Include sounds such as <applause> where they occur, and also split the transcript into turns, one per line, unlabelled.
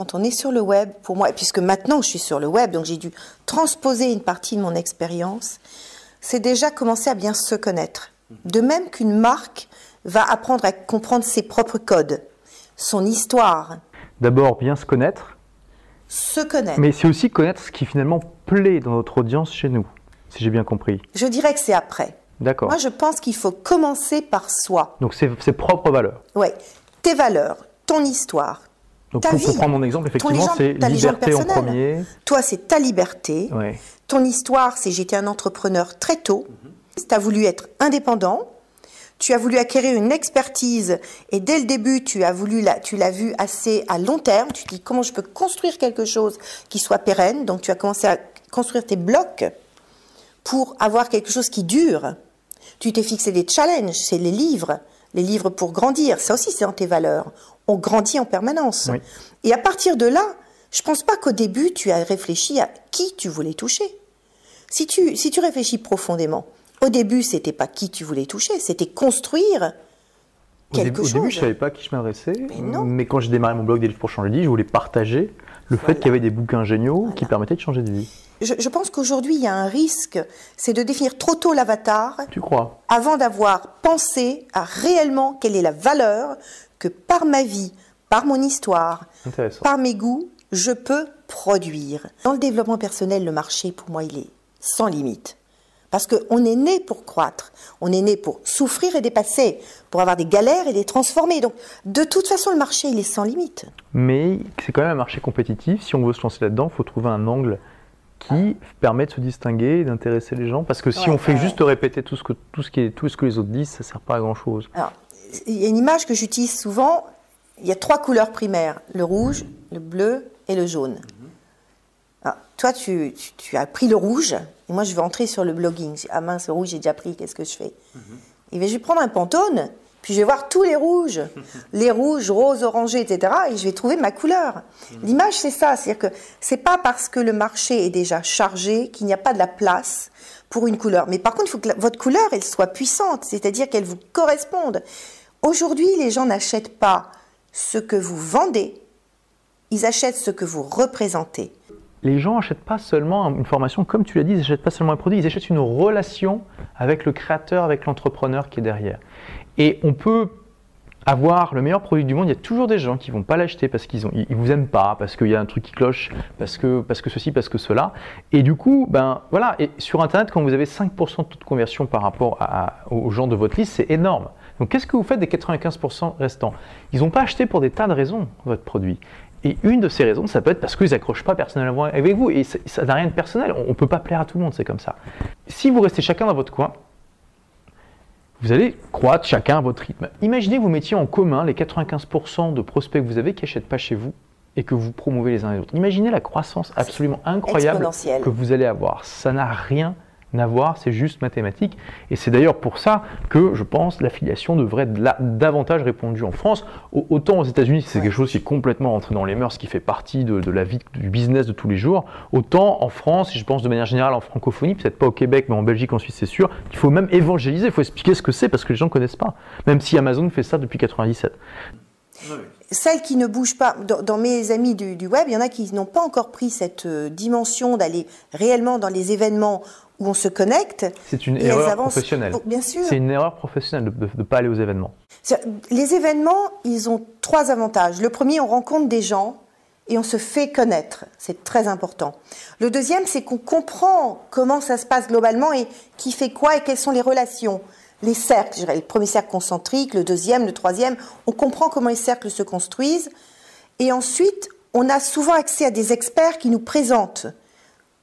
quand on est sur le web, pour moi, puisque maintenant je suis sur le web, donc j'ai dû transposer une partie de mon expérience, c'est déjà commencer à bien se connaître. De même qu'une marque va apprendre à comprendre ses propres codes, son histoire.
D'abord, bien se connaître.
Se connaître.
Mais c'est aussi connaître ce qui finalement plaît dans notre audience chez nous, si j'ai bien compris.
Je dirais que c'est après.
D'accord.
Moi, je pense qu'il faut commencer par soi.
Donc, ses, ses propres valeurs.
Oui, tes valeurs, ton histoire.
Donc,
Ta
pour,
vie.
pour prendre mon exemple, effectivement, c'est liberté en
personnelle.
premier.
Toi, c'est ta liberté.
Ouais.
Ton histoire, c'est j'étais un entrepreneur très tôt. Tu as voulu être indépendant. Tu as voulu acquérir une expertise et dès le début, tu as voulu la, tu l'as vu assez à long terme. Tu te dis comment je peux construire quelque chose qui soit pérenne? Donc tu as commencé à construire tes blocs pour avoir quelque chose qui dure. Tu t'es fixé des challenges, c'est les livres, les livres pour grandir. Ça aussi, c'est dans tes valeurs. On grandit en permanence.
Oui.
Et à partir de là, je pense pas qu'au début, tu as réfléchi à qui tu voulais toucher. Si tu, si tu réfléchis profondément, au début, c'était pas qui tu voulais toucher, c'était construire
Au,
quelque
début, au
chose.
début, je savais pas à qui je m'adressais.
Mais.
Mais quand j'ai démarré mon blog des livres pour changer de vie, je voulais partager le fait qu'il y avait des bouquins géniaux qui permettaient de changer de vie.
Je, je pense qu'aujourd'hui, il y a un risque, c'est de définir trop tôt l'avatar
Tu crois?
avant d'avoir pensé à réellement quelle est la valeur que par ma vie, par mon histoire, par mes goûts, je peux produire. Dans le développement personnel, le marché, pour moi, il est sans limite. Parce qu'on est né pour croître, on est né pour souffrir et dépasser, pour avoir des galères et les transformer. Donc, de toute façon, le marché, il est sans limite.
Mais c'est quand même un marché compétitif. Si on veut se lancer là-dedans, il faut trouver un angle qui permet de se distinguer et d'intéresser les gens. Parce que si
Ouais,
on fait
ouais.
juste répéter tout ce, que, tout, ce qui est, tout ce que les autres disent, ça ne sert pas à grand-chose.
Il y a une image que j'utilise souvent. Il y a trois couleurs primaires le rouge, le bleu et le jaune. Alors, toi, tu, tu- tu as pris le rouge, et moi, je vais entrer sur le blogging. Je dis, Ah mince, le rouge, j'ai déjà pris, qu'est-ce que je fais Et bien, je vais prendre un pantone, puis je vais voir tous les rouges, <laughs> les rouges, roses, orangés, etc., et je vais trouver ma couleur. L'image, c'est ça, c'est-à-dire que c'est pas parce que le marché est déjà chargé qu'il n'y a pas de la place pour une couleur. Mais par contre, il faut que la- votre couleur, elle soit puissante, c'est-à-dire qu'elle vous corresponde. Aujourd'hui, les gens n'achètent pas ce que vous vendez, ils achètent ce que vous représentez.
Les gens n'achètent pas seulement une formation, comme tu l'as dit, ils n'achètent pas seulement un produit, ils achètent une relation avec le créateur, avec l'entrepreneur qui est derrière. Et on peut avoir le meilleur produit du monde, il y a toujours des gens qui vont pas l'acheter parce qu'ils ils vous aiment pas, parce qu'il y a un truc qui cloche, parce que, ceci, parce que cela. Et du coup, ben voilà. Sur Internet, quand vous avez 5% de taux de conversion par rapport aux gens de votre liste, c'est énorme. Donc qu'est-ce que vous faites des 95% restants? Ils n'ont pas acheté pour des tas de raisons votre produit. Et une de ces raisons, ça peut être parce qu'ils n'accrochent pas personnellement avec vous. Et ça n'a rien de personnel. On ne peut pas plaire à tout le monde, c'est comme ça. Si vous restez chacun dans votre coin, vous allez croître chacun à votre rythme. Imaginez que vous mettiez en commun les 95% de prospects que vous avez qui n'achètent pas chez vous et que vous promouvez les uns les autres. Imaginez la croissance absolument incroyable que vous allez avoir. Ça n'a rien à voir, c'est juste mathématique. Et c'est d'ailleurs pour ça que je pense l'affiliation devrait être davantage répandue en France. Au- Autant aux États-Unis, c'est quelque chose qui est complètement entré dans les mœurs, qui fait partie de, de la vie, du business de tous les jours. Autant en France, et je pense de manière générale en francophonie, peut-être pas au Québec, mais en Belgique, en Suisse, c'est sûr, il faut même évangéliser, il faut expliquer ce que c'est parce que les gens ne connaissent pas. Même si Amazon fait ça depuis 97.
Celles qui ne bougent pas, dans, dans mes amis du, du web, il y en a qui n'ont pas encore pris cette euh, dimension d'aller réellement dans les événements où on se connecte.
C'est une erreur professionnelle.
Oh, Bien sûr.
C'est une erreur professionnelle de ne pas aller aux événements.
Les événements, ils ont trois avantages. Le premier, on rencontre des gens et on se fait connaître. C'est très important. Le deuxième, c'est qu'on comprend comment ça se passe globalement et qui fait quoi et quelles sont les relations. Les cercles, je dirais, le premier cercle concentrique, le deuxième, le troisième, on comprend comment les cercles se construisent. Et ensuite, on a souvent accès à des experts qui nous présentent